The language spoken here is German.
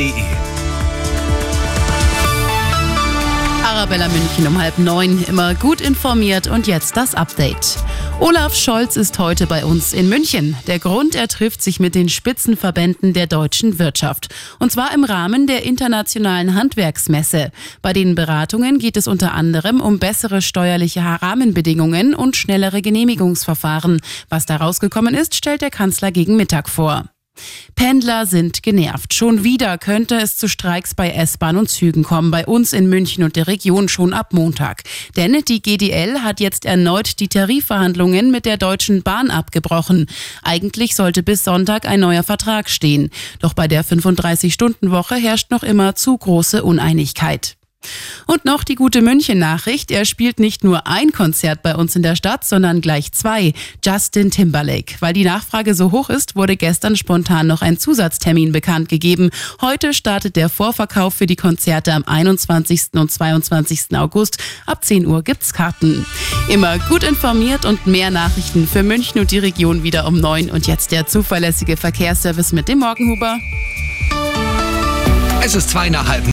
münchen.de Arabella München um halb neun, immer gut informiert und jetzt das Update. Olaf Scholz ist heute bei uns in München. Der Grund, er trifft sich mit den Spitzenverbänden der deutschen Wirtschaft. Und zwar im Rahmen der internationalen Handwerksmesse. Bei den Beratungen geht es unter anderem um bessere steuerliche Rahmenbedingungen und schnellere Genehmigungsverfahren. Was da rausgekommen ist, stellt der Kanzler gegen Mittag vor. Pendler sind genervt. Schon wieder könnte es zu Streiks bei S-Bahn und Zügen kommen, bei uns in München und der Region schon ab Montag. Denn die GDL hat jetzt erneut die Tarifverhandlungen mit der Deutschen Bahn abgebrochen. Eigentlich sollte bis Sonntag ein neuer Vertrag stehen. Doch bei der 35-Stunden-Woche herrscht noch immer zu große Uneinigkeit. Und noch die gute München-Nachricht. Er spielt nicht nur ein Konzert bei uns in der Stadt, sondern gleich zwei. Justin Timberlake. Weil die Nachfrage so hoch ist, wurde gestern spontan noch ein Zusatztermin bekannt gegeben. Heute startet der Vorverkauf für die Konzerte am 21. und 22. August. Ab 10 Uhr gibt's Karten. Immer gut informiert und mehr Nachrichten für München und die Region wieder um 9. Und jetzt der zuverlässige Verkehrsservice mit dem Morgenhuber. Es ist zwei nach halb